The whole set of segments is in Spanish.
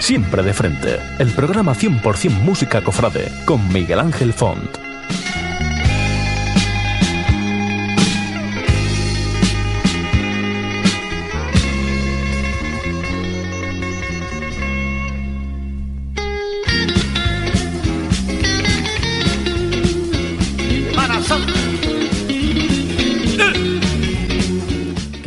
Siempre de frente, el programa 100% música cofrade con Miguel Ángel Font.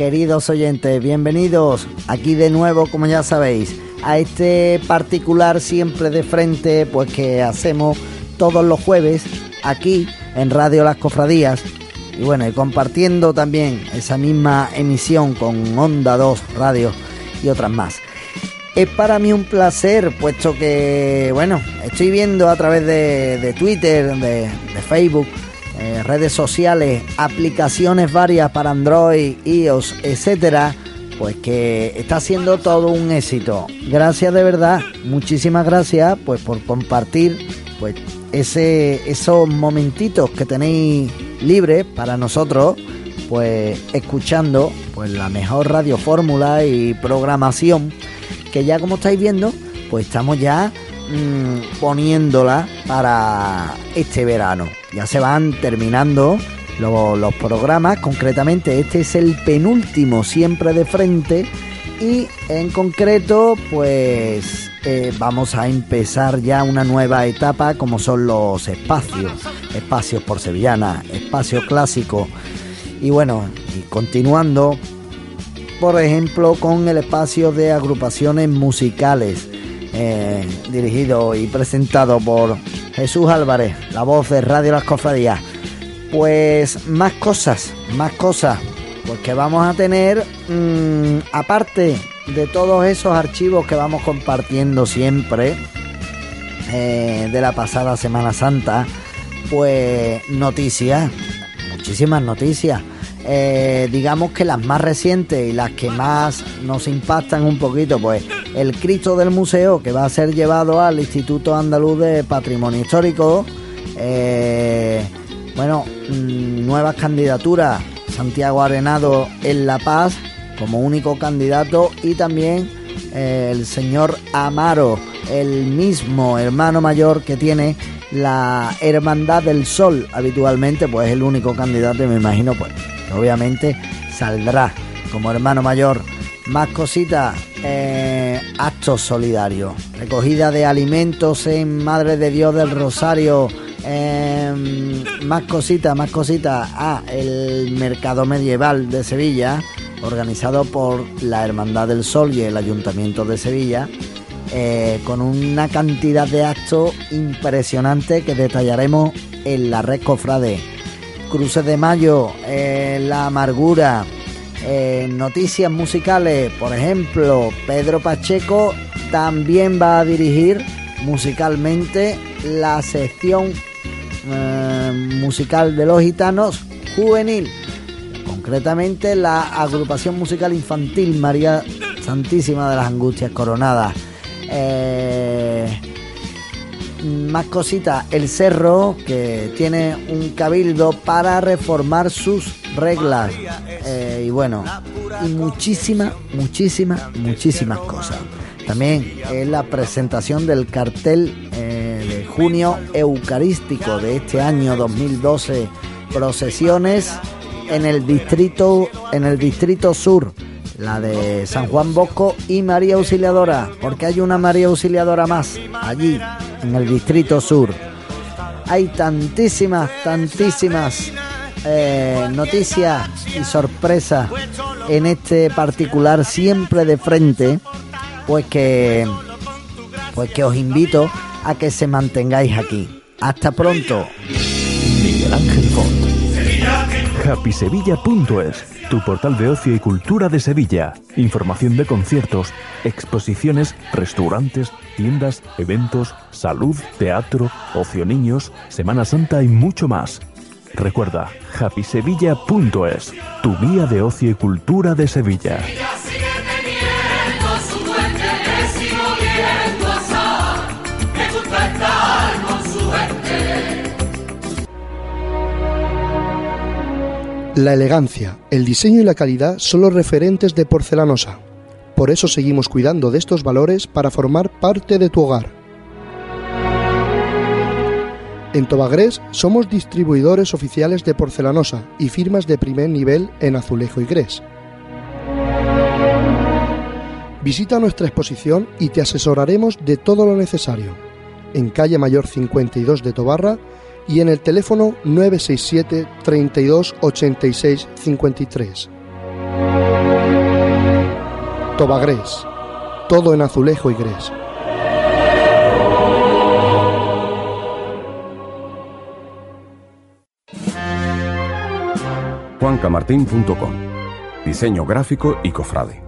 Queridos oyentes, bienvenidos aquí de nuevo, como ya sabéis, a este particular siempre de frente, pues que hacemos todos los jueves aquí en Radio Las Cofradías. Y bueno, y compartiendo también esa misma emisión con Onda 2 Radio y otras más. Es para mí un placer, puesto que, bueno, estoy viendo a través de, Twitter, de, de Facebook, eh, redes sociales, aplicaciones varias para Android, iOS, etcétera, pues que está siendo todo un éxito. Gracias de verdad, muchísimas gracias pues por compartir pues ese esos momentitos que tenéis libres para nosotros, pues escuchando pues la mejor radio fórmula y programación que ya como estáis viendo, pues estamos ya mmm, poniéndola para este verano. Ya se van terminando los, los programas, concretamente este es el penúltimo siempre de frente y en concreto pues eh, vamos a empezar ya una nueva etapa como son los espacios, espacios por sevillana, espacio clásico y bueno, y continuando por ejemplo con el espacio de agrupaciones musicales eh, dirigido y presentado por Jesús Álvarez, la voz de Radio Las Cofradías. Pues más cosas, más cosas, porque vamos a tener, mmm, aparte de todos esos archivos que vamos compartiendo siempre eh, de la pasada Semana Santa, pues noticias, muchísimas noticias. Eh, digamos que las más recientes y las que más nos impactan un poquito, pues el Cristo del Museo, que va a ser llevado al Instituto Andaluz de Patrimonio Histórico. Eh, bueno, mm, nuevas candidaturas. Santiago Arenado en La Paz como único candidato y también eh, el señor Amaro, el mismo hermano mayor que tiene la Hermandad del Sol habitualmente, pues es el único candidato y me imagino pues obviamente saldrá como hermano mayor. Más cositas, eh, actos solidarios, recogida de alimentos en Madre de Dios del Rosario, eh, más cositas, más cositas. Ah, el mercado medieval de Sevilla, organizado por la Hermandad del Sol y el Ayuntamiento de Sevilla, eh, con una cantidad de actos impresionante que detallaremos en la red cofrade. Cruces de Mayo, eh, La Amargura, eh, noticias musicales, por ejemplo, Pedro Pacheco también va a dirigir musicalmente la sección eh, musical de los gitanos juvenil, concretamente la agrupación musical infantil María Santísima de las Angustias Coronadas. Eh, más cositas, el cerro que tiene un cabildo para reformar sus reglas y bueno, y muchísimas, muchísimas, muchísimas cosas. También es la presentación del cartel eh, de junio eucarístico de este año 2012, procesiones en el distrito, en el distrito sur, la de San Juan Bosco y María Auxiliadora, porque hay una María Auxiliadora más allí, en el distrito sur. Hay tantísimas, tantísimas eh, noticias y sorpresas en este particular siempre de frente, pues que, pues que os invito a que se mantengáis aquí. Hasta pronto. Miguel Ángel Font. HappySevilla.es tu portal de ocio y cultura de Sevilla. Información de conciertos, exposiciones, restaurantes, tiendas, eventos, salud, teatro, ocio niños, Semana Santa y mucho más. Recuerda, happysevilla.es, tu guía de ocio y cultura de Sevilla. La elegancia, el diseño y la calidad son los referentes de Porcelanosa. Por eso seguimos cuidando de estos valores para formar parte de tu hogar. En Tobagrés somos distribuidores oficiales de porcelanosa y firmas de primer nivel en azulejo y grés. Visita nuestra exposición y te asesoraremos de todo lo necesario. En calle Mayor 52 de Tobarra y en el teléfono 967 32 86 53. Tobagrés. Todo en azulejo y grés. juancamartín.com Diseño gráfico y cofrade.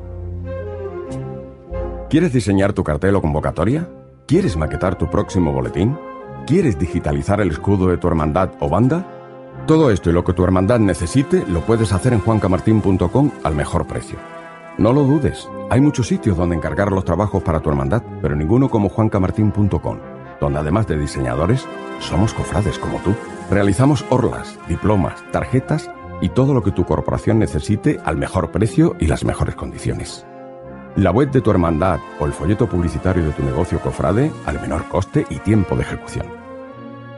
¿Quieres diseñar tu cartel o convocatoria? ¿Quieres maquetar tu próximo boletín? ¿Quieres digitalizar el escudo de tu hermandad o banda? Todo esto y lo que tu hermandad necesite lo puedes hacer en juancamartín.com al mejor precio. No lo dudes, hay muchos sitios donde encargar los trabajos para tu hermandad, pero ninguno como juancamartín.com, donde además de diseñadores, somos cofrades como tú. Realizamos orlas, diplomas, tarjetas y todo lo que tu corporación necesite al mejor precio y las mejores condiciones. La web de tu hermandad o el folleto publicitario de tu negocio cofrade al menor coste y tiempo de ejecución.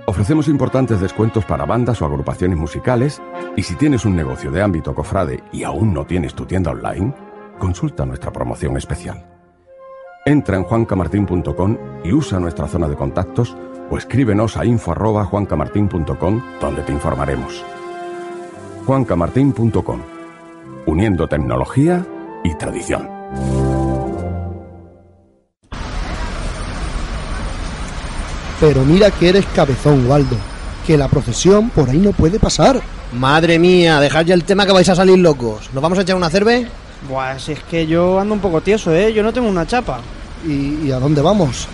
Ofrecemos importantes descuentos para bandas o agrupaciones musicales y si tienes un negocio de ámbito cofrade y aún no tienes tu tienda online, consulta nuestra promoción especial. Entra en juancamartin.com y usa nuestra zona de contactos o escríbenos a info@juancamartin.com donde te informaremos. juancamartin.com Uniendo tecnología y tradición. Pero mira que eres cabezón, Waldo. Que la procesión por ahí no puede pasar. Madre mía, dejad ya el tema que vais a salir locos. ¿Nos vamos a echar una cerve? Buah, si es que yo ando un poco tieso, ¿eh? Yo no tengo una chapa. ¿Y, y a dónde vamos?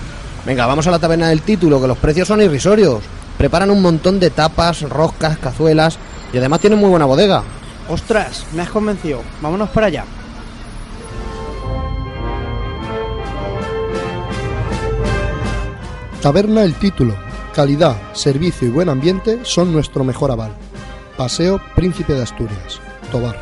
Venga, vamos a la taberna del título, que los precios son irrisorios. Preparan un montón de tapas, roscas, cazuelas y además tienen muy buena bodega. Ostras, me has convencido. Vámonos para allá. Taberna El Título. Calidad, servicio y buen ambiente son nuestro mejor aval. Paseo Príncipe de Asturias, Tobar.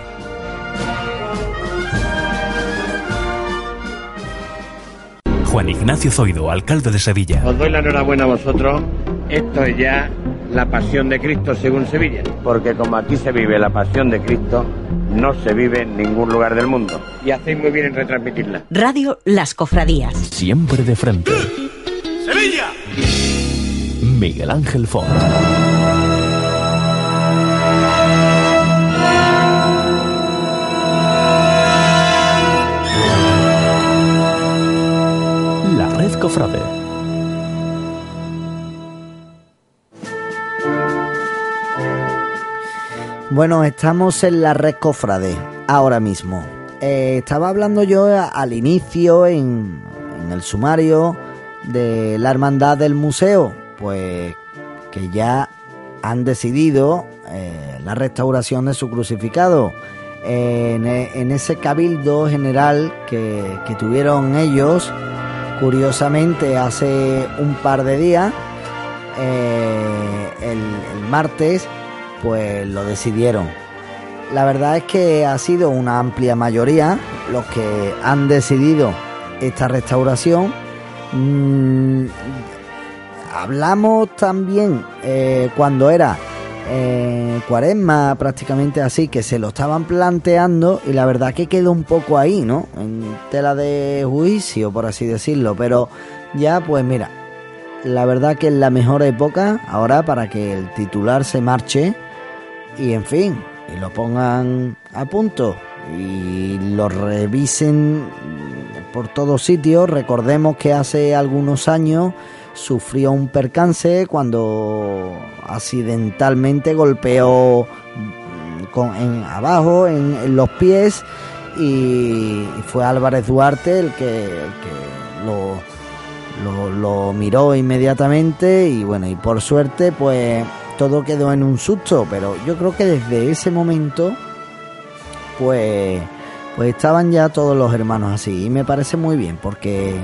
Juan Ignacio Zoido, alcalde de Sevilla. Os doy la enhorabuena a vosotros. Esto es ya la pasión de Cristo según Sevilla. Porque como aquí se vive la pasión de Cristo, no se vive en ningún lugar del mundo. Y hacéis muy bien en retransmitirla. Radio Las Cofradías. Siempre de frente. ¡Sevilla! Miguel Ángel Font. La Red Cofrade. Bueno, estamos en la red Cofrade ahora mismo. Eh, estaba hablando yo al inicio en, en el sumario de la hermandad del museo, pues que ya han decidido eh, la restauración de su crucificado. En, en ese cabildo general que, tuvieron ellos, curiosamente hace un par de días, eh, el martes, pues lo decidieron. La verdad es que ha sido una amplia mayoría los que han decidido esta restauración. Mm, hablamos también eh, cuando era eh, Cuaresma, prácticamente así, que se lo estaban planteando y la verdad que quedó un poco ahí, ¿no? En tela de juicio, por así decirlo. Pero ya, pues mira, la verdad que es la mejor época ahora para que el titular se marche y en fin, y lo pongan a punto y lo revisen por todos sitios. Recordemos que hace algunos años sufrió un percance cuando accidentalmente golpeó con, en, abajo, en, los pies, y, y fue Álvarez Duarte el que, el que lo, lo, lo miró inmediatamente y bueno, y por suerte pues todo quedó en un susto, pero yo creo que desde ese momento pues pues estaban ya todos los hermanos así y me parece muy bien porque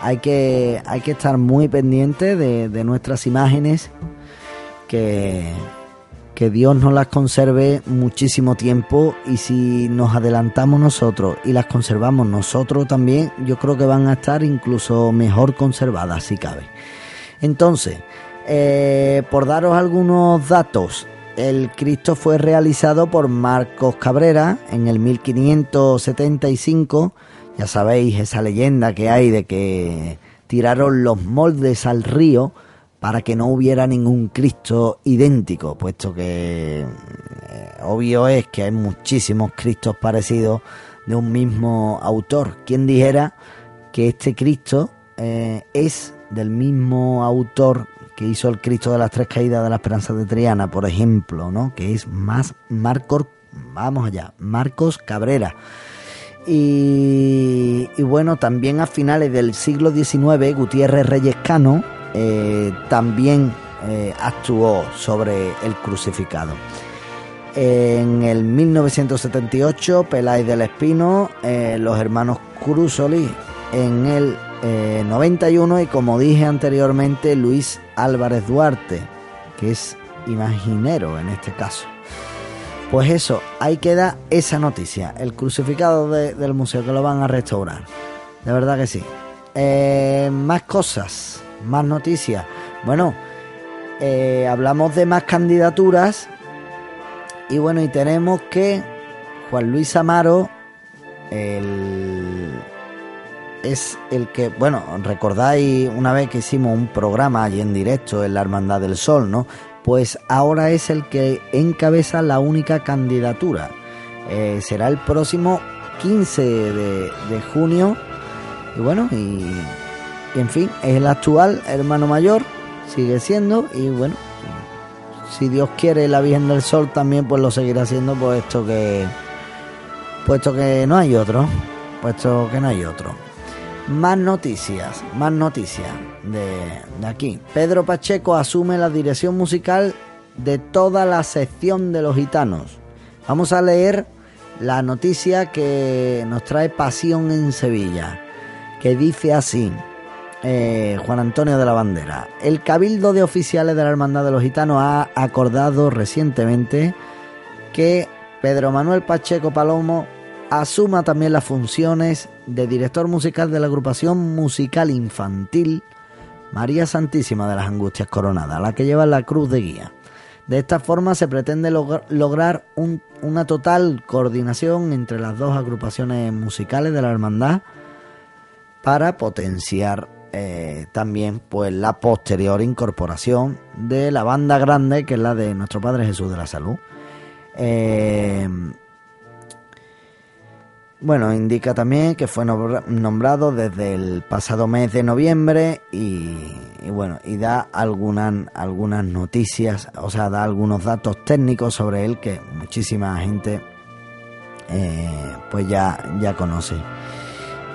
hay que hay que estar muy pendiente de, de nuestras imágenes que que Dios nos las conserve muchísimo tiempo y si nos adelantamos nosotros y las conservamos nosotros también, yo creo que van a estar incluso mejor conservadas si cabe. Entonces, eh, por daros algunos datos, el Cristo fue realizado por Marcos Cabrera en el 1575. Ya sabéis esa leyenda que hay de que tiraron los moldes al río para que no hubiera ningún Cristo idéntico, puesto que eh, obvio es que hay muchísimos Cristos parecidos de un mismo autor. ¿Quién dijera que este Cristo eh, es del mismo autor que hizo el Cristo de las Tres Caídas de la Esperanza de Triana, por ejemplo, ¿no? Que es más Marcos, vamos allá, Marcos Cabrera. Y, bueno, también a finales del siglo XIX, Gutiérrez Reyescano eh, también eh, actuó sobre el crucificado. En el 1978, Peláez del Espino, eh, los hermanos Cruzoli en el eh, 91 y como dije anteriormente, Luis Álvarez Duarte, que es imaginero en este caso. Pues eso, ahí queda esa noticia, el crucificado de- del museo que lo van a restaurar. De verdad que sí. Eh, más cosas, más noticias. Bueno, eh, hablamos de más candidaturas y bueno, y tenemos que Juan Luis Amaro, el es el que, bueno, recordáis una vez que hicimos un programa allí en directo en la Hermandad del Sol, ¿no? Pues ahora es el que encabeza la única candidatura. Eh, será el próximo 15 de, junio. Y bueno, y, y en fin, es el actual hermano mayor, sigue siendo, y bueno, si Dios quiere la Virgen del Sol también pues lo seguirá haciendo, puesto que puesto que no hay otro, puesto que no hay otro. Más noticias, más noticias de, aquí. Pedro Pacheco asume la dirección musical de toda la sección de los gitanos. Vamos a leer la noticia que nos trae Pasión en Sevilla, que dice así. eh, Juan Antonio de la Bandera. El Cabildo de Oficiales de la Hermandad de los Gitanos ha acordado recientemente que Pedro Manuel Pacheco Palomo asuma también las funciones de director musical de la agrupación musical infantil María Santísima de las Angustias Coronadas, la que lleva la cruz de guía. De esta forma se pretende log- lograr un- una total coordinación entre las dos agrupaciones musicales de la hermandad para potenciar eh, también pues la posterior incorporación de la banda grande que es la de nuestro Padre Jesús de la Salud. Eh, bueno, indica también que fue nombra- nombrado desde el pasado mes de noviembre y, y bueno, y da algunas, algunas noticias, o sea, da algunos datos técnicos sobre él que muchísima gente eh, pues ya, ya conoce.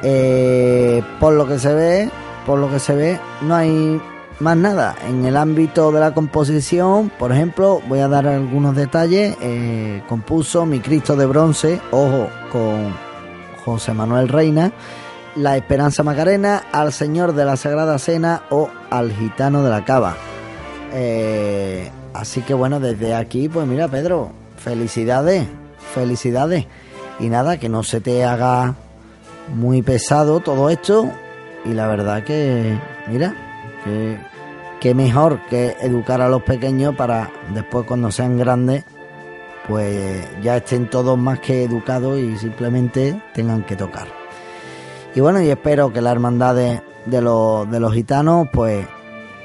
Eh, por lo que se ve, por lo que se ve, no hay más nada. En el ámbito de la composición, por ejemplo, voy a dar algunos detalles. Eh, compuso Mi Cristo de Bronce, ojo, con José Manuel Reina, La Esperanza Macarena, Al Señor de la Sagrada Cena o Al Gitano de la Cava. Eh, así que bueno, desde aquí, pues mira, Pedro, felicidades, felicidades. Y nada, que no se te haga muy pesado todo esto. Y la verdad que, mira, que, que mejor que educar a los pequeños para después cuando sean grandes, pues ya estén todos más que educados y simplemente tengan que tocar. Y bueno, y espero que la hermandad de, los, de los gitanos pues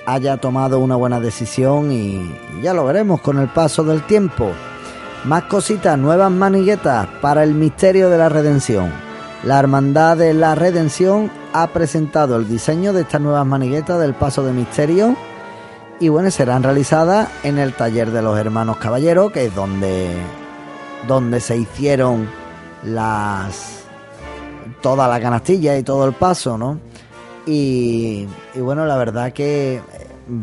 haya tomado una buena decisión y, y ya lo veremos con el paso del tiempo. Más cositas, nuevas maniguetas para el misterio de la redención. La Hermandad de la Redención ha presentado el diseño de estas nuevas maniguetas del paso de misterio y bueno, serán realizadas en el taller de los hermanos caballeros, que es donde donde se hicieron las toda la canastilla y todo el paso, ¿no? Y, y bueno, la verdad que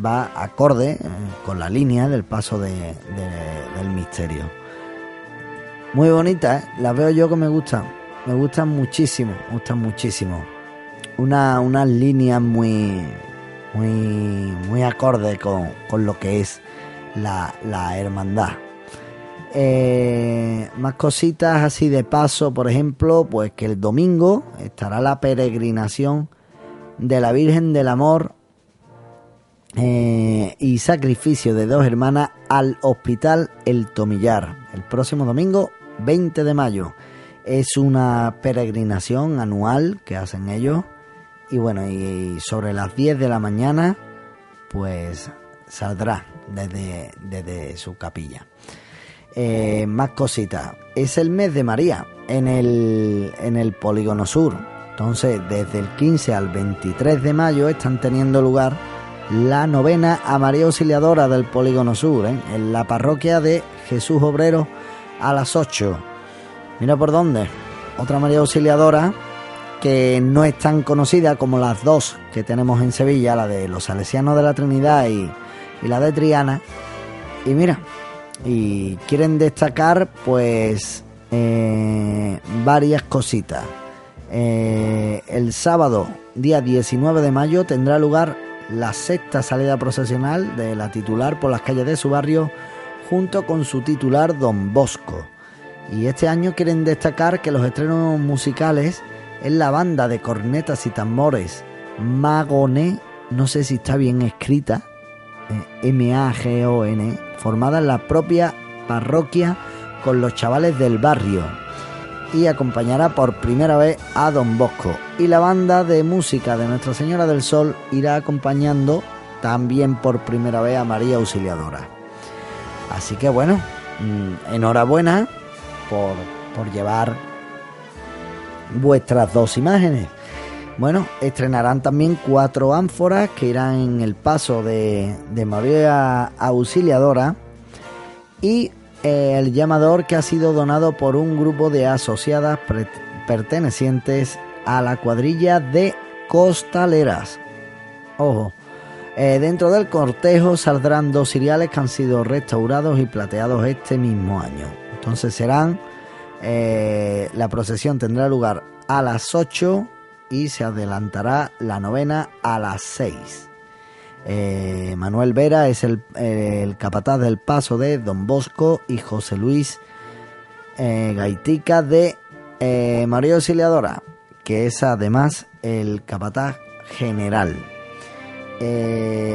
va acorde eh, con la línea del paso de- del misterio. Muy bonita, ¿eh? las veo yo que me gustan, me gustan muchísimo, me gustan muchísimo. Una, unas líneas muy, muy, muy acorde con, con lo que es la, la hermandad. Eh, más cositas así de paso, por ejemplo, pues que el domingo estará la peregrinación de la Virgen del Amor eh, y sacrificio de dos hermanas al Hospital El Tomillar, el próximo domingo 20 de mayo. Es una peregrinación anual que hacen ellos y bueno, y sobre las 10 de la mañana pues saldrá desde, desde su capilla. Eh, más cositas. Es el mes de María en el, en el Polígono Sur. Entonces, desde el 15 al 23 de mayo están teniendo lugar la novena a María Auxiliadora del Polígono Sur, ¿eh? en la parroquia de Jesús Obrero a las 8. Mira por dónde. Otra María Auxiliadora que no es tan conocida como las dos que tenemos en Sevilla, la de los Salesianos de la Trinidad y, la de Triana. Y mira, y quieren destacar pues eh, varias cositas. Eh, el sábado, día 19 de mayo, tendrá lugar la sexta salida procesional de la titular por las calles de su barrio junto con su titular Don Bosco. Y este año quieren destacar que los estrenos musicales es la banda de cornetas y tambores Magone, no sé si está bien escrita, eh, M-A-G-O-N, formada en la propia parroquia con los chavales del barrio y acompañará por primera vez a Don Bosco. Y la banda de música de Nuestra Señora del Sol irá acompañando también por primera vez a María Auxiliadora. Así que bueno, mm, enhorabuena por, por llevar vuestras dos imágenes. Bueno, estrenarán también cuatro ánforas que irán en el paso de, de María Auxiliadora y eh, el llamador que ha sido donado por un grupo de asociadas pertenecientes a la cuadrilla de costaleras. Ojo, eh, dentro del cortejo saldrán dos ciriales que han sido restaurados y plateados este mismo año. Entonces serán, eh, la procesión tendrá lugar a las 8 y se adelantará la novena a las 6. Eh, Manuel Vera es el, el capataz del paso de Don Bosco y José Luis eh, Gaitica de María Auxiliadora, que es además el capataz general.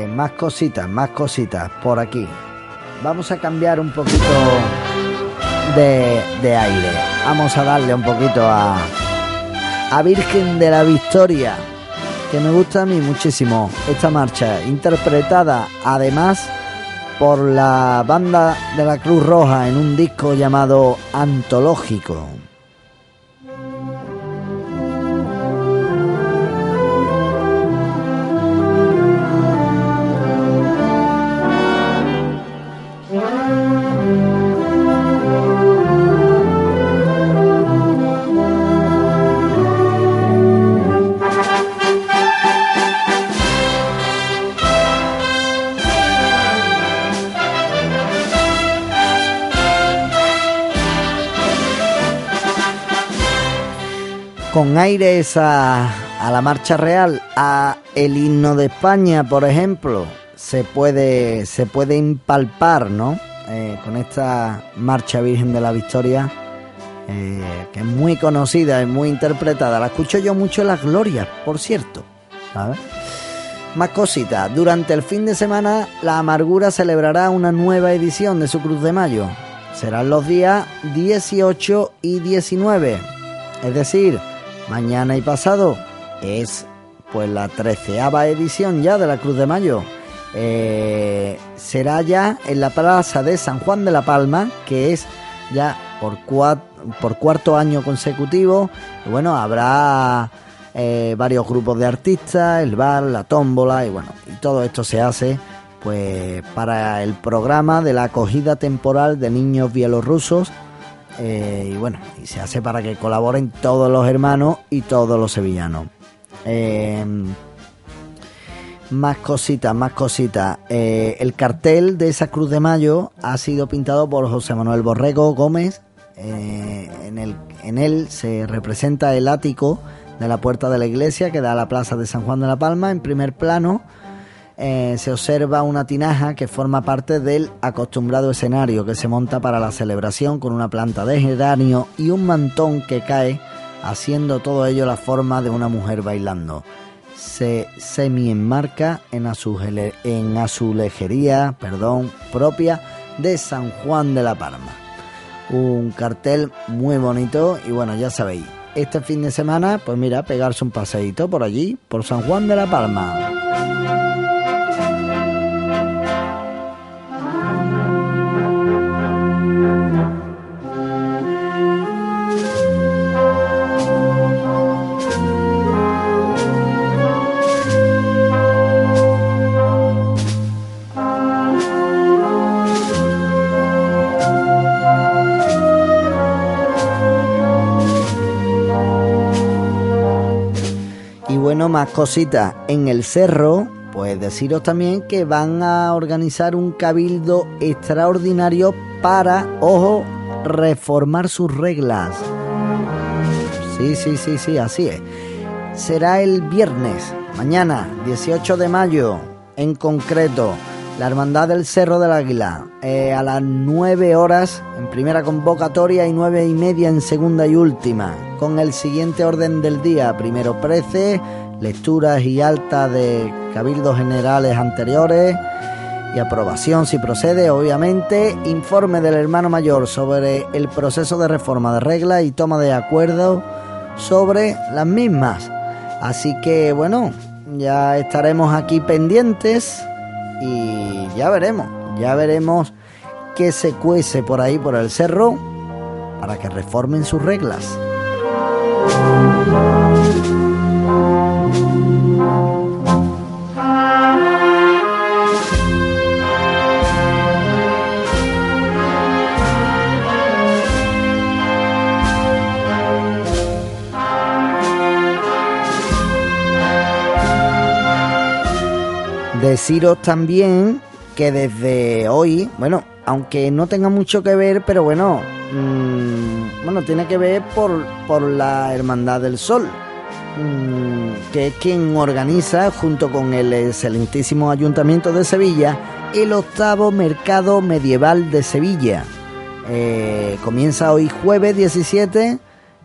Más cositas, más cositas por aquí. Vamos a cambiar un poquito de, de aire. Vamos a darle un poquito a, a Virgen de la Victoria, que me gusta a mí muchísimo esta marcha, interpretada además por la banda de la Cruz Roja en un disco llamado Antológico. Con aires a, a la marcha real, a el himno de España, por ejemplo, se puede, se puede impalpar, ¿no? Eh, con esta marcha Virgen de la Victoria, eh, que es muy conocida, es muy interpretada. La escucho yo mucho en las glorias, por cierto. ¿sabes? Más cositas. Durante el fin de semana, La Amargura celebrará una nueva edición de su Cruz de Mayo. Serán los días 18 y 19. Es decir, mañana y pasado es pues la treceava edición ya de la Cruz de Mayo. Eh, será ya en la plaza de San Juan de la Palma, que es ya por, por cuarto año consecutivo. Bueno, habrá eh, varios grupos de artistas, el bar, la tómbola, y bueno, y todo esto se hace pues para el programa de la acogida temporal de niños bielorrusos Eh, y bueno, y se hace para que colaboren todos los hermanos y todos los sevillanos. Eh, más cositas, más cositas. Eh, el cartel de esa Cruz de Mayo ha sido pintado por José Manuel Borrego Gómez. en, el, en él se representa el ático de la puerta de la iglesia que da a la plaza de San Juan de la Palma en primer plano eh, se observa una tinaja que forma parte del acostumbrado escenario que se monta para la celebración con una planta de geranio y un mantón que cae, haciendo todo ello la forma de una mujer bailando. Se semi-enmarca en, en azulejería perdón, propia de San Juan de la Palma. Un cartel muy bonito y bueno, ya sabéis, este fin de semana, pues mira, pegarse un paseíto por allí, por San Juan de la Palma. Más cositas en el cerro, pues deciros también que van a organizar un cabildo extraordinario para, ojo, reformar sus reglas. Sí, sí, sí, sí, así es. Será el viernes, mañana, 18 de mayo, en concreto, la Hermandad del Cerro del Águila, eh, a las 9 horas en primera convocatoria y 9 y media en segunda y última, con el siguiente orden del día, primero prece, lecturas y altas de cabildos generales anteriores y aprobación si procede, obviamente, informe del hermano mayor sobre el proceso de reforma de reglas y toma de acuerdo sobre las mismas. Así que bueno, ya estaremos aquí pendientes y ya veremos, ya veremos qué se cuece por ahí por el cerro para que reformen sus reglas. Deciros también que desde hoy, bueno, aunque no tenga mucho que ver, pero bueno, mmm, bueno, tiene que ver por, por la Hermandad del Sol, mmm, que es quien organiza, junto con el excelentísimo Ayuntamiento de Sevilla, el octavo Mercado Medieval de Sevilla. Eh, comienza hoy jueves 17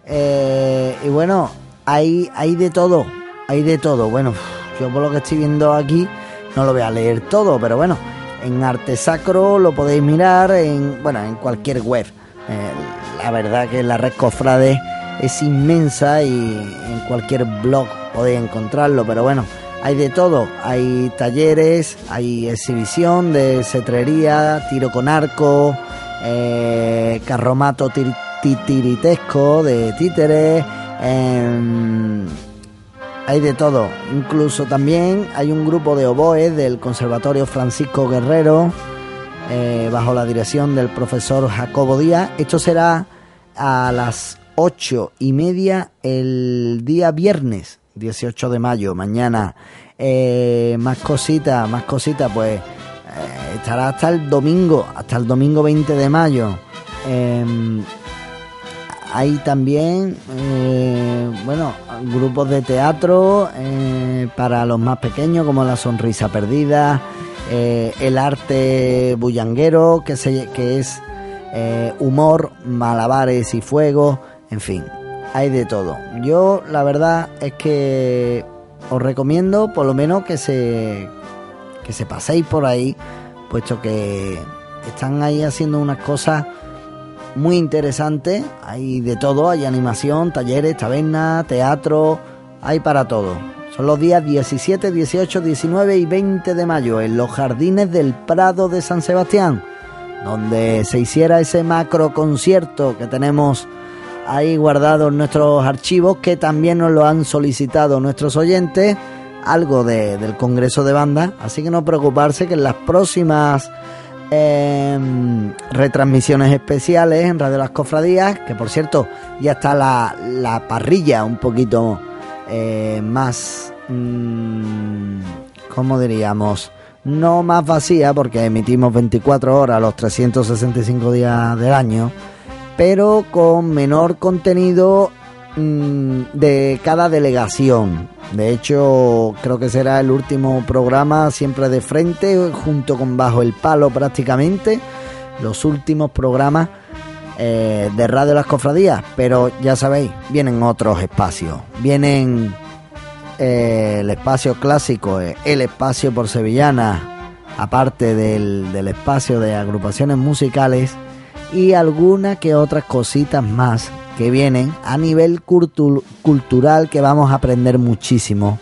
eh, y bueno, hay, hay de todo, hay de todo. Bueno, yo por lo que estoy viendo aquí, no lo voy a leer todo, pero bueno, en Arte Sacro lo podéis mirar en, bueno, en cualquier web. Eh, la verdad que la red Cofrade es inmensa y en cualquier blog podéis encontrarlo, pero bueno, hay de todo. Hay talleres, hay exhibición de cetrería, tiro con arco, eh, carromato titiritesco de títeres. Em, hay de todo, incluso también hay un grupo de oboes del Conservatorio Francisco Guerrero, eh, bajo la dirección del profesor Jacobo Díaz. Esto será a las ocho y media el día viernes, 18 de mayo, mañana. Eh, más cositas, más cositas, pues eh, estará hasta el domingo, hasta el domingo 20 de mayo. Em, hay también, bueno, grupos de teatro eh, para los más pequeños, como La Sonrisa Perdida, eh, el arte bullanguero, que, se, que es humor, malabares y fuego, en fin, hay de todo. Yo la verdad es que os recomiendo por lo menos que se, que se paséis por ahí, puesto que están ahí haciendo unas cosas muy interesante. Hay de todo, hay animación, talleres, taberna, teatro, hay para todo. Son los días 17, 18, 19 y 20 de mayo en los jardines del Prado de San Sebastián, donde se hiciera ese macro concierto que tenemos ahí guardado en nuestros archivos, que también nos lo han solicitado nuestros oyentes, algo del Congreso de Banda, así que no preocuparse que en las próximas em, retransmisiones especiales en Radio Las Cofradías, que por cierto ya está la, la parrilla un poquito eh, más, mm, ¿cómo diríamos? No más vacía porque emitimos 24 horas los 365 días del año, pero con menor contenido de cada delegación. De hecho, creo que será el último programa siempre de frente, junto con Bajo el Palo prácticamente. Los últimos programas eh, de Radio Las Cofradías. Pero ya sabéis, vienen otros espacios. Vienen eh, el espacio clásico, eh, el espacio por Sevillana, aparte del, del espacio de agrupaciones musicales y algunas que otras cositas más que vienen a nivel cultu- cultural que vamos a aprender muchísimo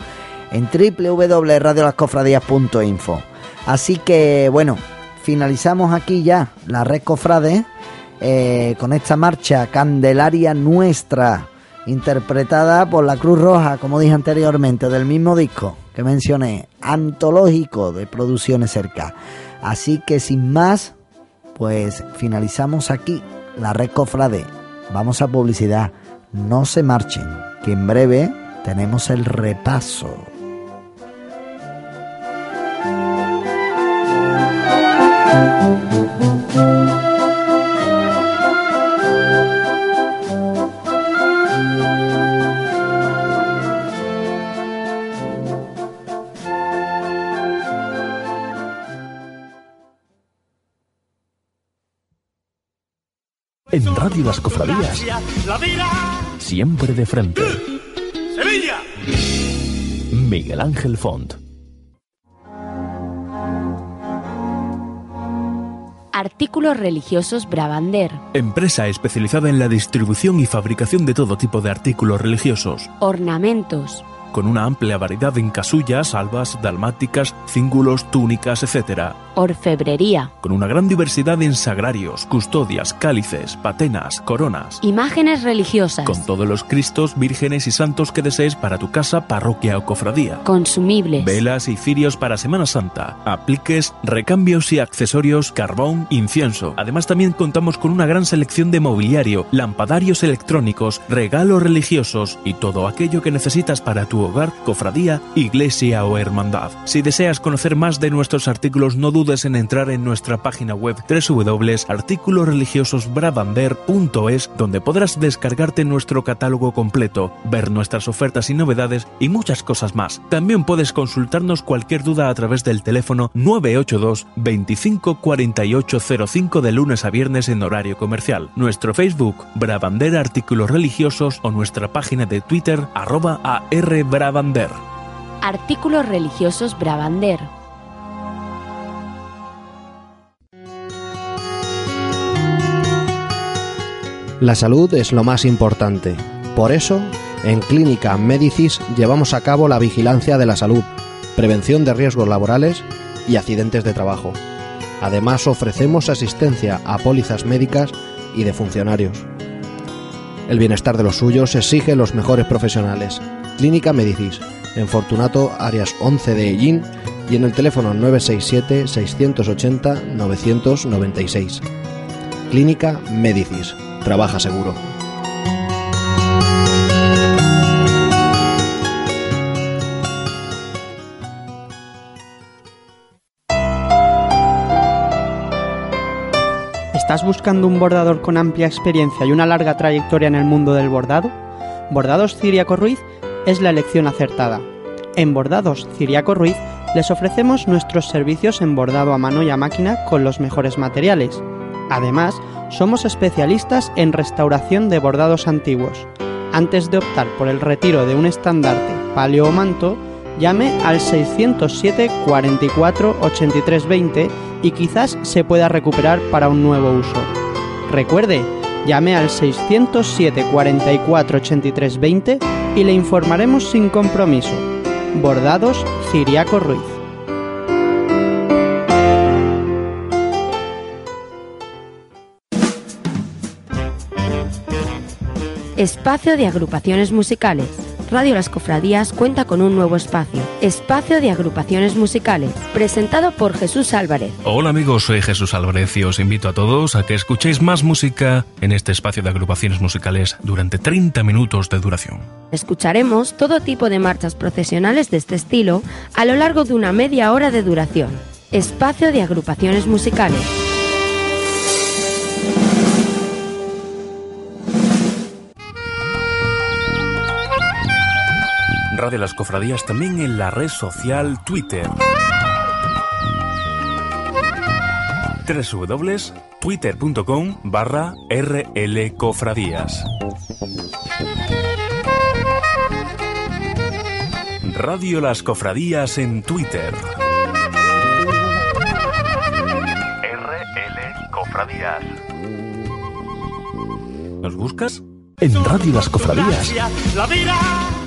en www.radiolascofradías.info. Así que bueno, finalizamos aquí ya la red cofrade eh, con esta marcha Candelaria Nuestra, interpretada por la Cruz Roja, como dije anteriormente, del mismo disco que mencioné, antológico de Producciones Cerca. Así que sin más, pues finalizamos aquí la red cofrade. Vamos a publicidad. No se marchen, que en breve tenemos el repaso. En Radio Las Cofradías, La vida. siempre de frente. Sevilla. Miguel Ángel Font. Artículos religiosos Bravander. Empresa especializada en la distribución y fabricación de todo tipo de artículos religiosos, Ornamentos. Con una amplia variedad en casullas, albas, dalmáticas, cíngulos, túnicas, etc. Orfebrería. Con una gran diversidad en sagrarios, custodias, cálices, patenas, coronas. Imágenes religiosas. Con todos los cristos, vírgenes y santos que desees para tu casa, parroquia o cofradía. Consumibles. Velas y cirios para Semana Santa, apliques, recambios y accesorios, carbón, incienso. Además también contamos con una gran selección de mobiliario, lampadarios electrónicos, regalos religiosos y todo aquello que necesitas para tu hogar, cofradía, iglesia o hermandad. Si deseas conocer más de nuestros artículos, no dudes en entrar en nuestra página web www.articulosreligiososbravander.es donde podrás descargarte nuestro catálogo completo, ver nuestras ofertas y novedades y muchas cosas más. También puedes consultarnos cualquier duda a través del teléfono 982 25 4805 de lunes a viernes en horario comercial, nuestro Facebook Bravander Artículos Religiosos o nuestra página de Twitter arroba ARBravander. Artículos religiosos Bravander. La salud es lo más importante. Por eso, en Clínica Medicis llevamos a cabo la vigilancia de la salud, prevención de riesgos laborales y accidentes de trabajo. Además, ofrecemos asistencia a pólizas médicas y de funcionarios. El bienestar de los suyos exige los mejores profesionales. Clínica Medicis, en Fortunato, áreas 11 de Ellín y en el teléfono 967-680-996. Clínica Medicis. Trabaja seguro. ¿Estás buscando un bordador con amplia experiencia y una larga trayectoria en el mundo del bordado? Bordados Ciriaco Ruiz es la elección acertada. En Bordados Ciriaco Ruiz les ofrecemos nuestros servicios en bordado a mano y a máquina con los mejores materiales. Además, somos especialistas en restauración de bordados antiguos. Antes de optar por el retiro de un estandarte, palio o manto, llame al 607 44 83 20 y quizás se pueda recuperar para un nuevo uso. Recuerde, llame al 607 44 83 20 y le informaremos sin compromiso. Bordados Ciriaco Ruiz. Espacio de agrupaciones musicales. Radio Las Cofradías cuenta con un nuevo espacio, Espacio de Agrupaciones Musicales, presentado por Jesús Álvarez. Hola amigos, soy Jesús Álvarez y os invito a todos a que escuchéis más música en este espacio de agrupaciones musicales durante 30 minutos de duración. Escucharemos todo tipo de marchas procesionales de este estilo a lo largo de una media hora de duración. Espacio de Agrupaciones Musicales. Radio Las Cofradías también en la red social Twitter. www.twitter.com barra rlcofradías. Radio Las Cofradías en Twitter. RL Cofradías. ¿Nos buscas? En Radio Las Cofradías,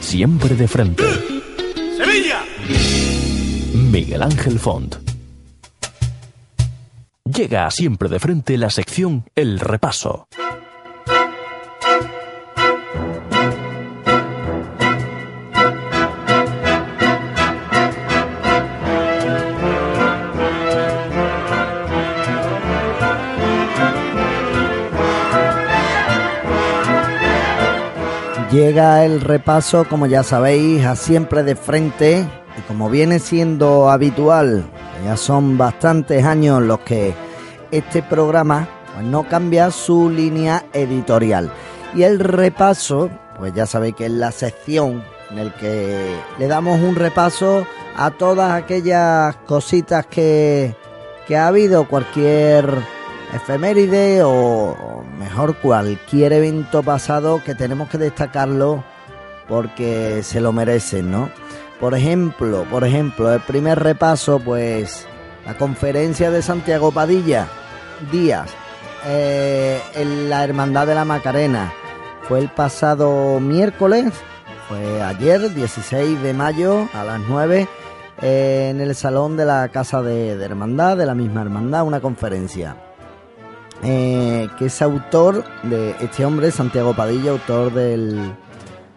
siempre de frente. Sevilla. Miguel Ángel Font. Llega a siempre de frente la sección El Repaso. Llega el repaso, como ya sabéis, a siempre de frente y como viene siendo habitual, ya son bastantes años los que este programa pues, no cambia su línea editorial. Y el repaso, pues ya sabéis que es la sección en el que le damos un repaso a todas aquellas cositas que, que ha habido, cualquier efeméride o, mejor cualquier evento pasado que tenemos que destacarlo porque se lo merecen, ¿no? Por ejemplo, por ejemplo, el primer repaso, pues la conferencia de Santiago Padilla Díaz eh, en la Hermandad de la Macarena fue el pasado miércoles, fue ayer, 16 de mayo a las 9 eh, en el salón de la Casa de Hermandad, de la misma Hermandad, una conferencia. Eh, que es autor de este hombre, Santiago Padilla, autor del,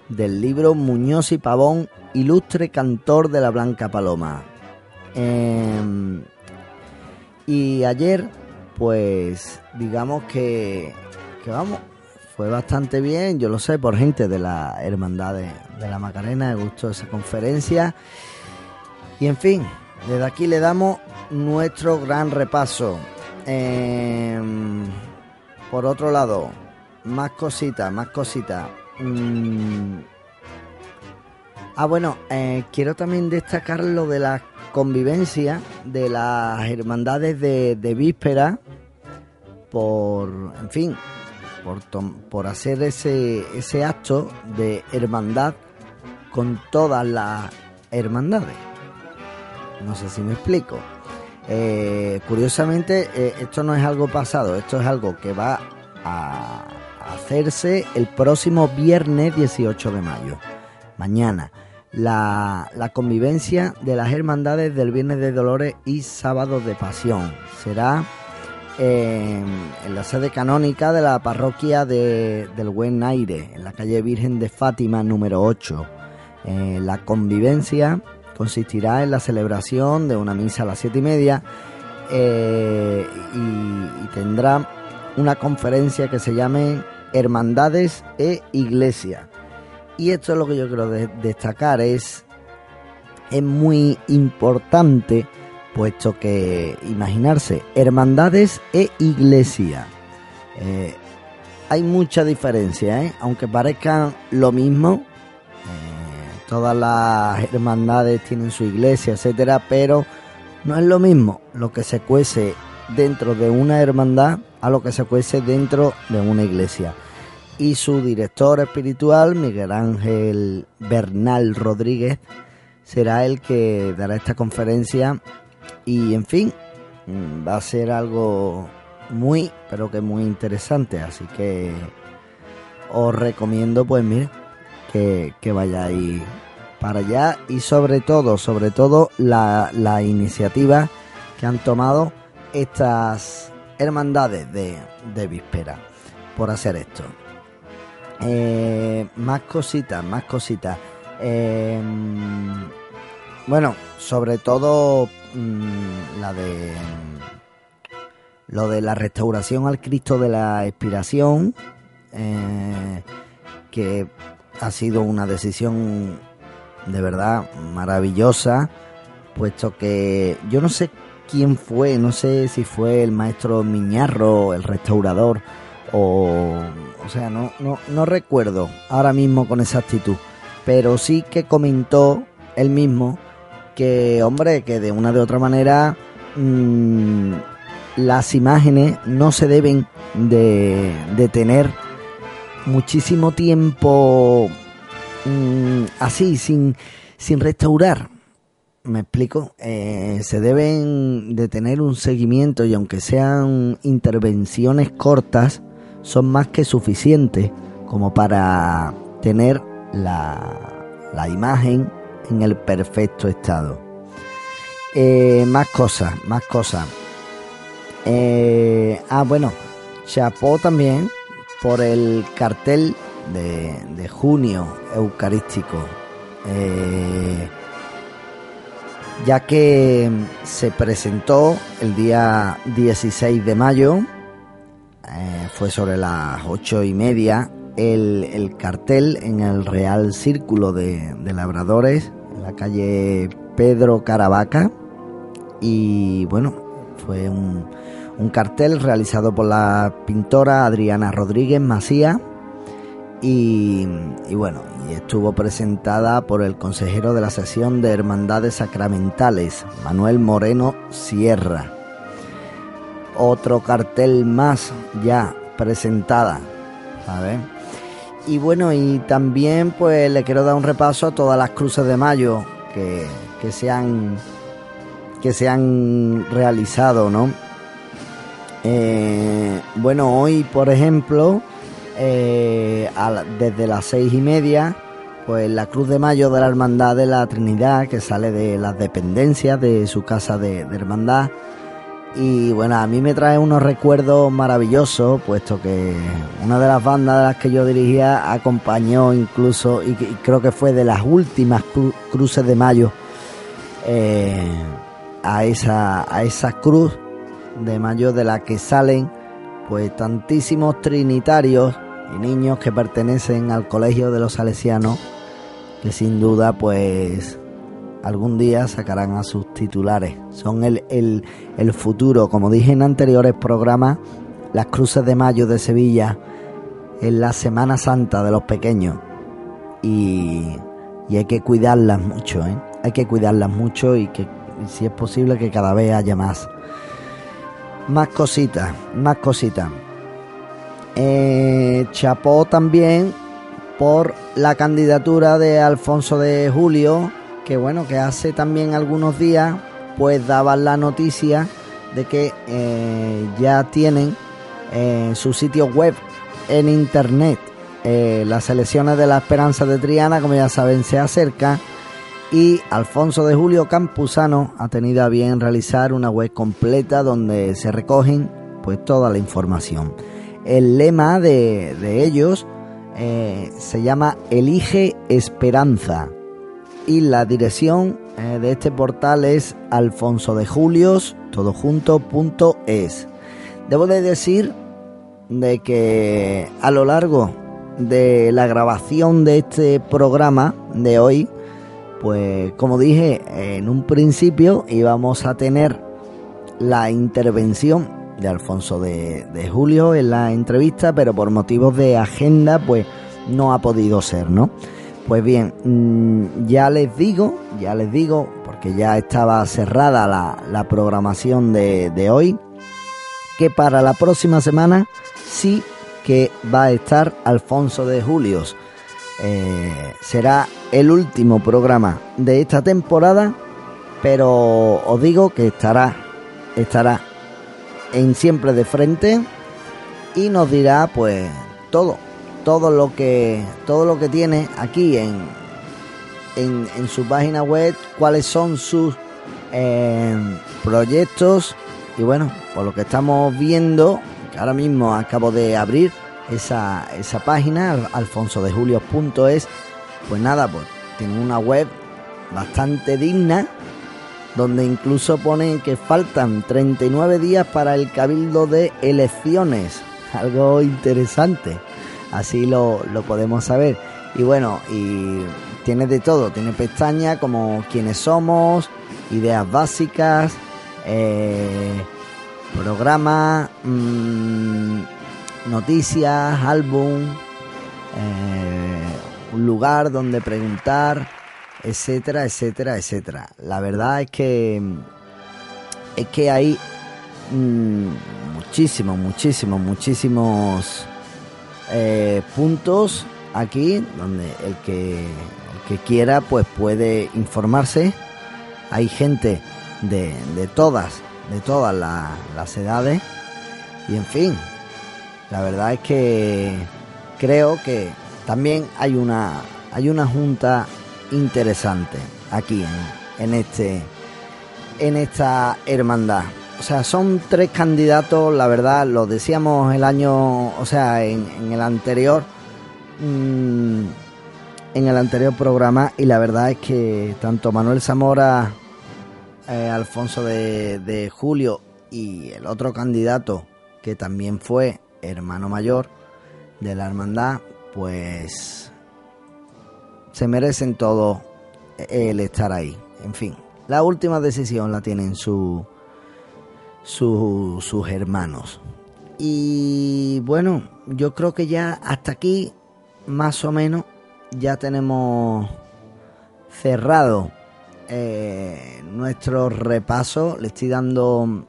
del libro Muñoz y Pavón, ilustre cantor de la Blanca Paloma. Eh, y ayer, pues, digamos que, que vamos, fue bastante bien, yo lo sé, por gente de la Hermandad de, de la Macarena, me gustó esa conferencia. Y en fin, desde aquí le damos nuestro gran repaso. Eh, por otro lado, más cositas, más cositas. Mm. Ah, bueno, eh, quiero también destacar lo de la convivencia de las hermandades de, de víspera por, en fin, por, por hacer ese, ese acto de hermandad con todas las hermandades. No sé si me explico. Eh, curiosamente, eh, esto no es algo pasado, esto es algo que va a hacerse el próximo viernes 18 de mayo. Mañana, la, convivencia de las hermandades del Viernes de Dolores y Sábado de Pasión. Será eh, en la sede canónica de la parroquia de- del Buen Aire, en la calle Virgen de Fátima número 8. Eh, la convivencia consistirá en la celebración de una misa a las siete y media eh, y, tendrá una conferencia que se llame Hermandades e Iglesia. Y esto es lo que yo quiero de- destacar, es, es muy importante, puesto que imaginarse, hermandades e iglesia. Eh, hay mucha diferencia, ¿eh? aunque parezcan lo mismo, todas las hermandades tienen su iglesia, etcétera, pero no es lo mismo lo que se cuece dentro de una hermandad a lo que se cuece dentro de una iglesia. Y su director espiritual, Miguel Ángel Bernal Rodríguez, será el que dará esta conferencia y en fin, mm, va a ser algo muy, pero que muy interesante, así que os recomiendo pues mire que, que vayáis para allá y sobre todo, sobre todo la, la iniciativa que han tomado estas hermandades de, de víspera por hacer esto. Eh, más cositas, más cositas. Eh, bueno, sobre todo mm, la de lo de la restauración al Cristo de la Expiración, eh, que ha sido una decisión de verdad maravillosa, puesto que yo no sé quién fue, no sé si fue el maestro Miñarro, el restaurador, o, o sea, no, no, no recuerdo ahora mismo con exactitud, pero sí que comentó él mismo que, hombre, que de una de otra manera mmm, las imágenes no se deben de, de tener muchísimo tiempo mmm, así, sin, sin restaurar. Me explico, eh, se deben de tener un seguimiento y aunque sean intervenciones cortas, son más que suficientes como para tener la, la imagen en el perfecto estado. Eh, más cosas, más cosas. Eh, ah, bueno, chapó también por el cartel de, de junio eucarístico. Eh, ya que se presentó el día 16 de mayo, eh, fue sobre las ocho y media, el, el, cartel en el Real Círculo de, de Labradores, en la calle Pedro Caravaca, y bueno, fue un, un cartel realizado por la pintora Adriana Rodríguez Macía y, y, bueno, y estuvo presentada por el consejero de la sesión de Hermandades Sacramentales, Manuel Moreno Sierra. Otro cartel más ya presentada, ¿sabes? Y bueno, y también pues le quiero dar un repaso a todas las cruces de mayo que, que se han que se han realizado, ¿no? Eh, bueno, hoy, por ejemplo, eh, desde las seis y media, pues la Cruz de Mayo de la Hermandad de la Trinidad, que sale de las dependencias de su casa de, hermandad. Y bueno, a mí me trae unos recuerdos maravillosos, puesto que una de las bandas de las que yo dirigía acompañó incluso, y, creo que fue de las últimas cru cruces de mayo, eh, a, esa, a esa cruz de mayo de la que salen pues tantísimos trinitarios y niños que pertenecen al colegio de los salesianos que sin duda pues algún día sacarán a sus titulares. Son el, el, el futuro, como dije en anteriores programas, las cruces de mayo de Sevilla en la Semana Santa de los pequeños y, y hay que cuidarlas mucho, ¿eh? hay que cuidarlas mucho y que si es posible que cada vez haya más. Más cositas, más cositas. Eh, chapó también por la candidatura de Alfonso de Julio, que bueno, que hace también algunos días pues daban la noticia de que eh, ya tienen eh, su sitio web en internet. Las elecciones de la Esperanza de Triana, como ya saben, se acercan y Alfonso de Julio Campuzano ha tenido a bien realizar una web completa donde se recogen pues toda la información. El lema de, de ellos eh, se llama Elige Esperanza y la dirección eh, de este portal es alfonso de julios todo junto, punto es. Debo de decir de que a lo largo de la grabación de este programa de hoy pues como dije en un principio íbamos a tener la intervención de Alfonso de, Julio en la entrevista, pero por motivos de agenda pues no ha podido ser, ¿no? Pues bien, mmm, ya les digo, ya les digo, porque ya estaba cerrada la, la programación de, de hoy, que para la próxima semana sí que va a estar Alfonso de Julios. Eh, será el último programa de esta temporada, pero os digo que estará, estará en siempre de frente y nos dirá pues todo, todo lo que, todo lo que tiene aquí en, en, en su página web, cuáles son sus eh, proyectos. Y bueno, por lo que estamos viendo, que ahora mismo acabo de abrir esa, esa página, alfonsodejulio.es, pues nada, pues tienen una web bastante digna, donde incluso ponen que faltan 39 días para el cabildo de elecciones. Algo interesante. Así lo, lo podemos saber. Y bueno, y tiene de todo. Tiene pestañas como quiénes somos, ideas básicas, eh, programa, mm, noticias, álbum, eh, un lugar donde preguntar, etcétera, etcétera, etcétera. La verdad es que es que hay mm, muchísimos, muchísimos, muchísimos eh, puntos aquí donde el que, el que quiera pues puede informarse. Hay gente de, de todas, de todas la- las edades y en fin, la verdad es que creo que también hay una hay una junta interesante aquí en, este en esta hermandad. O sea, son tres candidatos, la verdad, lo decíamos el año, o sea, en, el anterior, mm, en el anterior programa, y la verdad es que tanto Manuel Zamora, eh, Alfonso de Julio y el otro candidato, que también fue hermano mayor de la hermandad, pues se merecen todo el estar ahí. En fin, la última decisión la tienen su, su- sus hermanos. Y bueno, yo creo que ya hasta aquí, más o menos, ya tenemos cerrado eh, nuestro repaso. Le estoy dando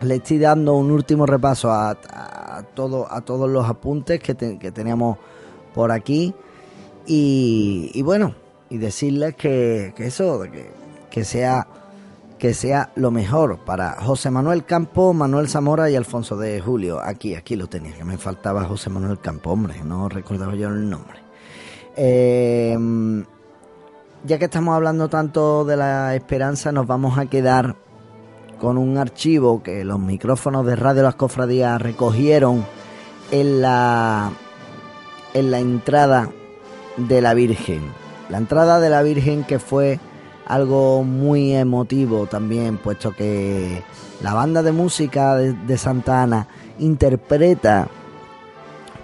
le estoy dando un último repaso a, a todo, a todos los apuntes que, que teníamos por aquí. Y, y bueno, y decirles que, que eso, que, que sea que sea lo mejor para José Manuel Campo, Manuel Zamora y Alfonso de Julio. Aquí, aquí lo tenía, que me faltaba José Manuel Campo, hombre, no recordaba yo el nombre. Eh, ya que estamos hablando tanto de la esperanza, nos vamos a quedar con un archivo que los micrófonos de Radio Las Cofradías recogieron en la en la entrada de la Virgen. La entrada de la Virgen que fue algo muy emotivo también, puesto que la banda de música de, Santa Ana interpreta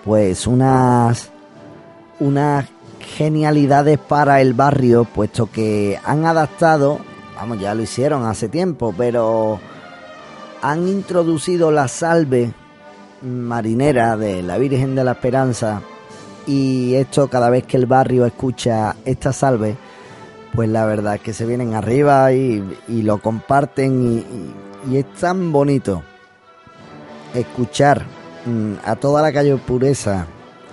pues unas unas genialidades para el barrio, puesto que han adaptado, vamos, ya lo hicieron hace tiempo, pero han introducido la salve marinera de la Virgen de la Esperanza y esto cada vez que el barrio escucha esta salve, pues la verdad es que se vienen arriba y, lo comparten y, y- y es tan bonito escuchar mm, a toda la calle pureza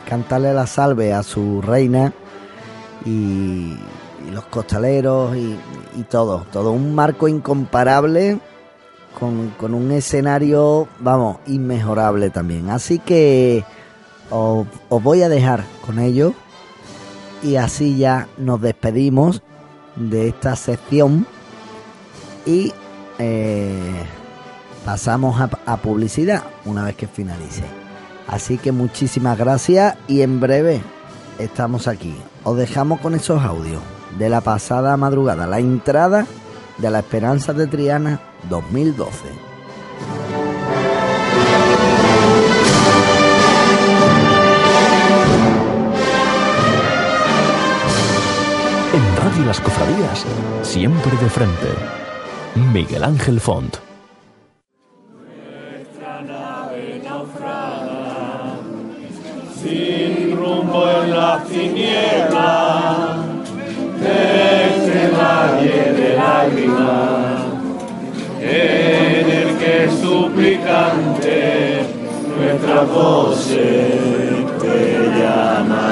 cantarle la salve a su reina y, y los costaleros y, y todo, todo un marco incomparable con, con un escenario, vamos, inmejorable también. Así que os, voy a dejar con ello y así ya nos despedimos de esta sección y eh, pasamos a, a publicidad una vez que finalice. Así que muchísimas gracias y en breve estamos aquí. Os dejamos con esos audios de la pasada madrugada, la entrada de la Esperanza de Triana 2012. En Radio Las Cofradías, siempre de frente. Miguel Ángel Font. sin rumbo en la tiniebla en el que suplicante nuestras voces te llaman.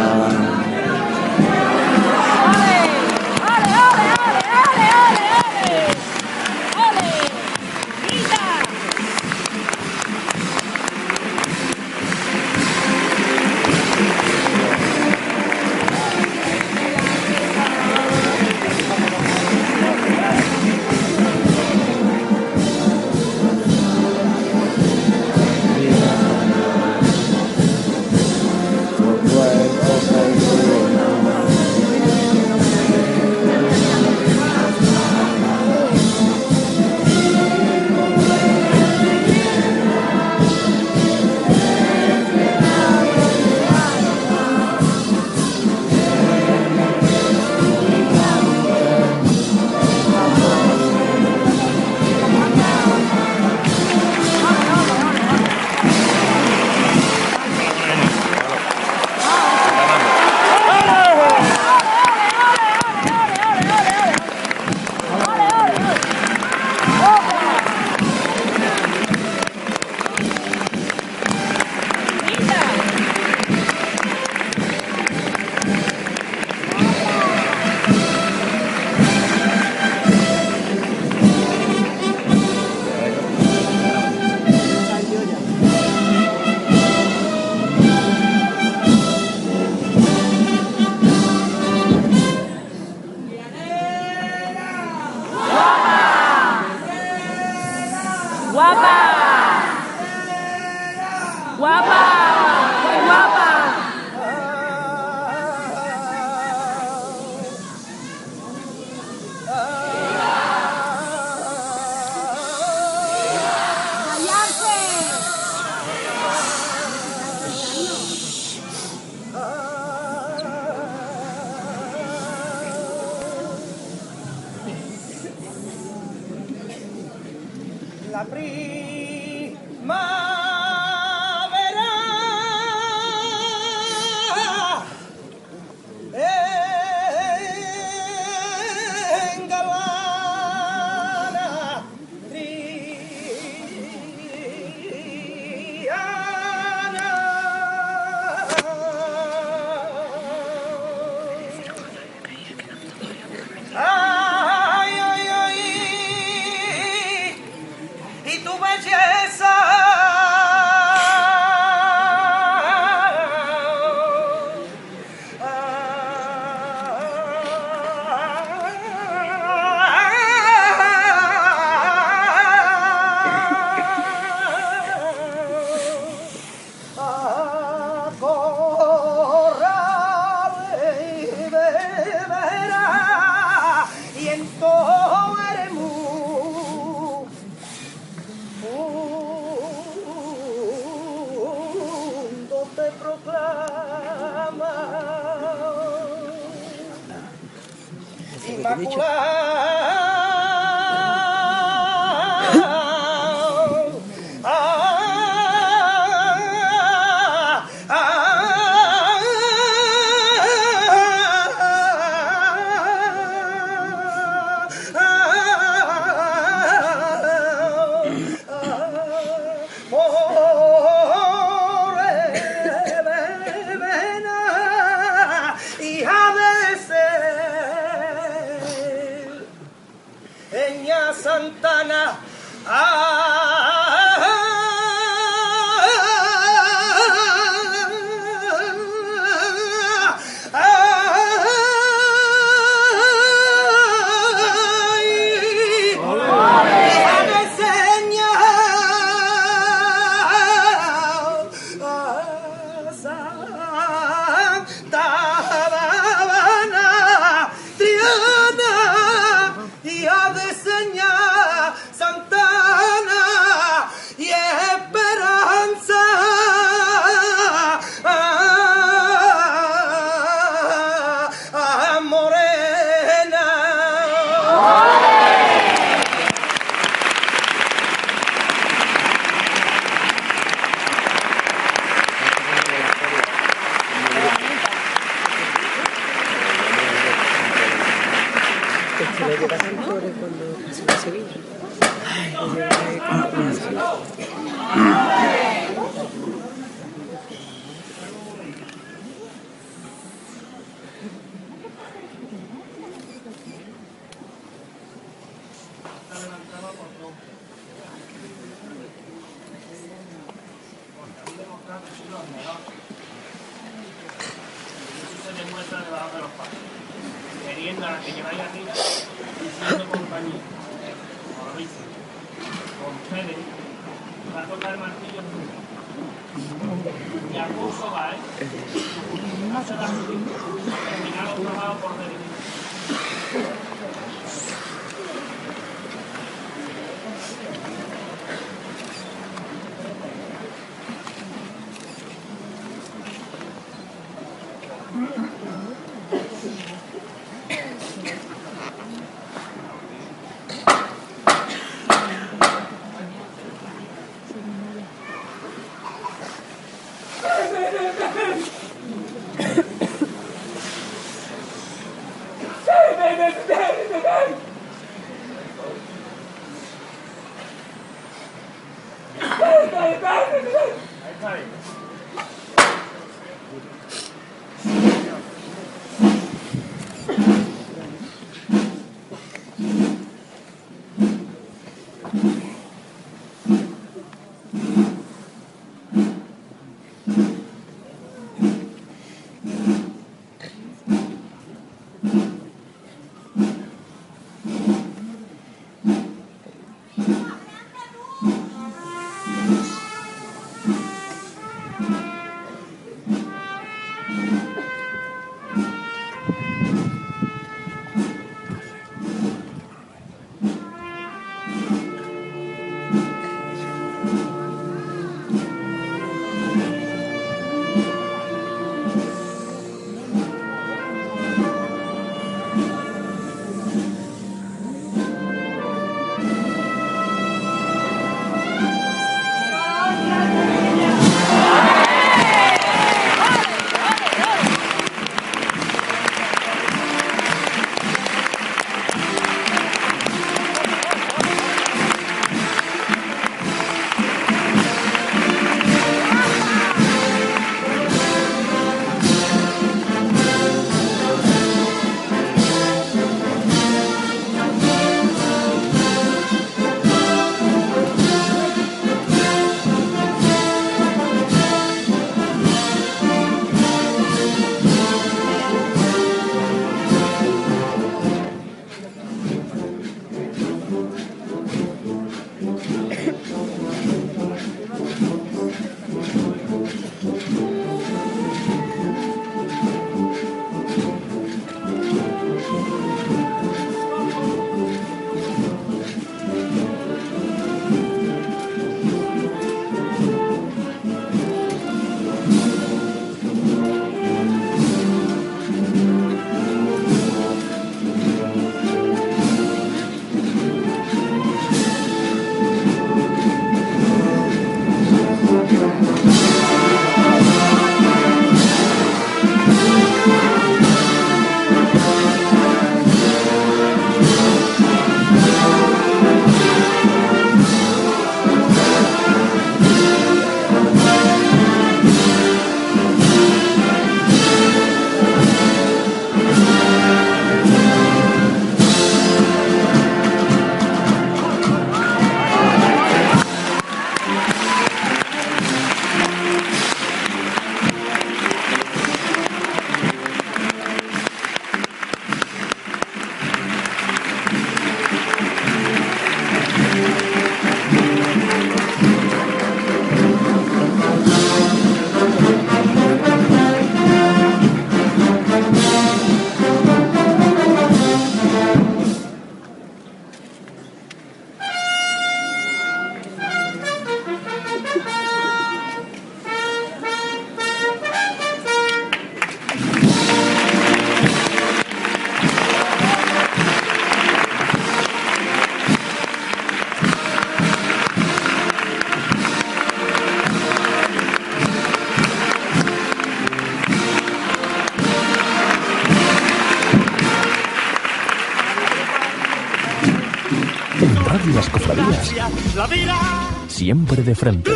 Siempre de frente.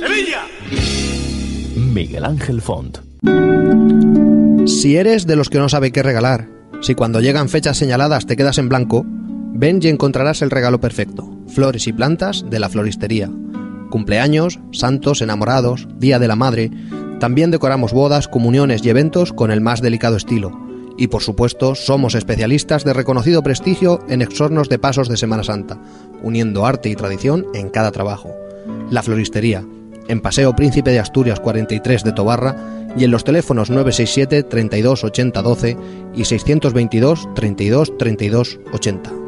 Sevilla. Miguel Ángel Font. Si eres de los que no sabe qué regalar, si cuando llegan fechas señaladas te quedas en blanco, ven y encontrarás el regalo perfecto. Flores y plantas de la floristería. Cumpleaños, santos, enamorados, Día de la Madre. También decoramos bodas, comuniones y eventos con el más delicado estilo. Y por supuesto, somos especialistas de reconocido prestigio en exornos de pasos de Semana Santa, uniendo arte y tradición en cada trabajo. La Floristería, en Paseo Príncipe de Asturias 43 de Tobarra y en los teléfonos 967 32 80 12 y 622 32 32 80.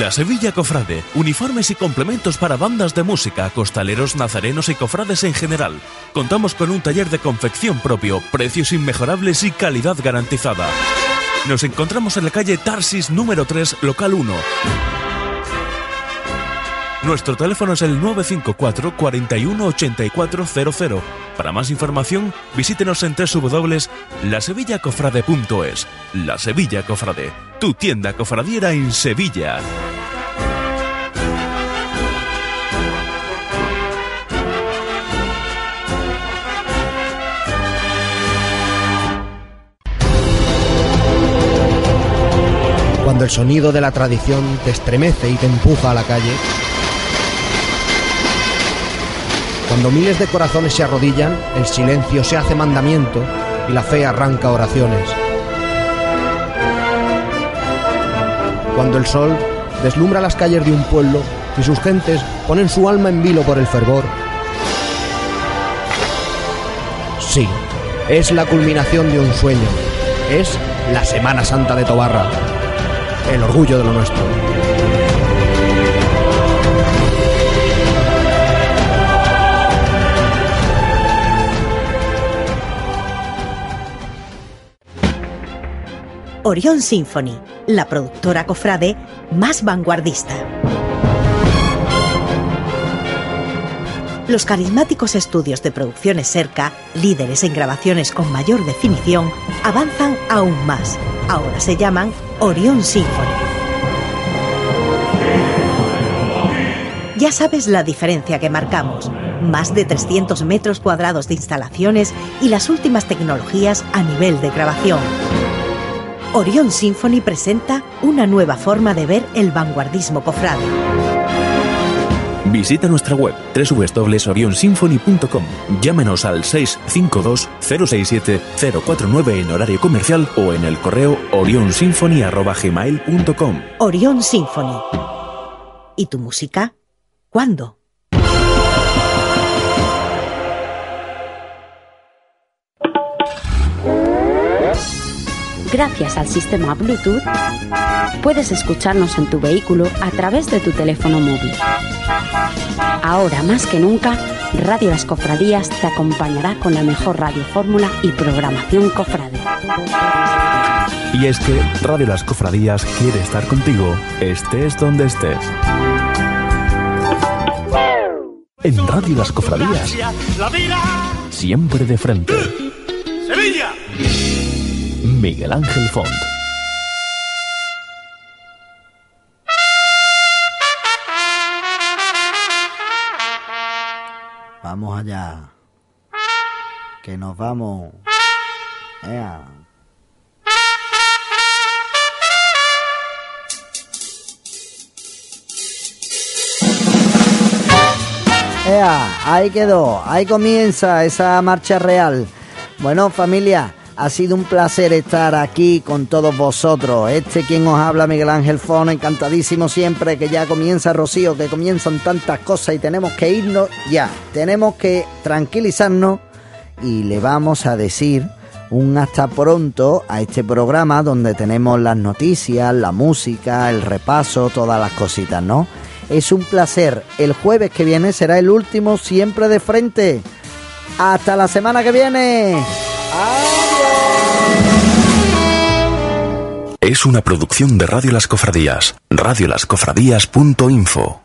La Sevilla Cofrade. Uniformes y complementos para bandas de música, costaleros, nazarenos y cofrades en general. Contamos con un taller de confección propio, precios inmejorables y calidad garantizada. Nos encontramos en la calle Tarsis número 3, local 1. Nuestro teléfono es el 954 41 8400. Para más información, visítenos en www.lasevillacofrade.es. La Sevilla Cofrade, tu tienda cofradiera en Sevilla. Cuando el sonido de la tradición te estremece y te empuja a la calle. Cuando miles de corazones se arrodillan, el silencio se hace mandamiento y la fe arranca oraciones. Cuando el sol deslumbra las calles de un pueblo y sus gentes ponen su alma en vilo por el fervor. Sí, es la culminación de un sueño. Es la Semana Santa de Tobarra. El orgullo de lo nuestro. Orion Symphony, la productora cofrade más vanguardista. Los carismáticos estudios de producciones Serca, líderes en grabaciones con mayor definición, avanzan aún más. Ahora se llaman Orion Symphony. Ya sabes la diferencia que marcamos. Más de 300 metros cuadrados de instalaciones y las últimas tecnologías a nivel de grabación. Orion Symphony presenta una nueva forma de ver el vanguardismo cofrade. Visita nuestra web www.orionsymphony.com. Llámenos al 652 067 049 en horario comercial o en el correo orionsymphony@gmail.com. Orion Symphony. ¿Y tu música? ¿Cuándo? Gracias al sistema Bluetooth, puedes escucharnos en tu vehículo a través de tu teléfono móvil. Ahora más que nunca, Radio Las Cofradías te acompañará con la mejor radio fórmula y programación cofrade. Y es que Radio Las Cofradías quiere estar contigo, estés donde estés. En Radio Las Cofradías, siempre de frente. Miguel Ángel Font. Vamos allá. Que nos vamos. Ea. Ea, ahí quedó, ahí comienza esa marcha real. Bueno, familia, ha sido un placer estar aquí con todos vosotros. Este quien os habla, Miguel Ángel Fon, encantadísimo siempre que ya comienza Rocío, que comienzan tantas cosas y tenemos que irnos ya. Tenemos que tranquilizarnos y le vamos a decir un hasta pronto a este programa donde tenemos las noticias, la música, el repaso, todas las cositas, ¿no? Es un placer. El jueves que viene será el último siempre de frente. Hasta la semana que viene. Es una producción de Radio Las Cofradías. Radiolascofradías.info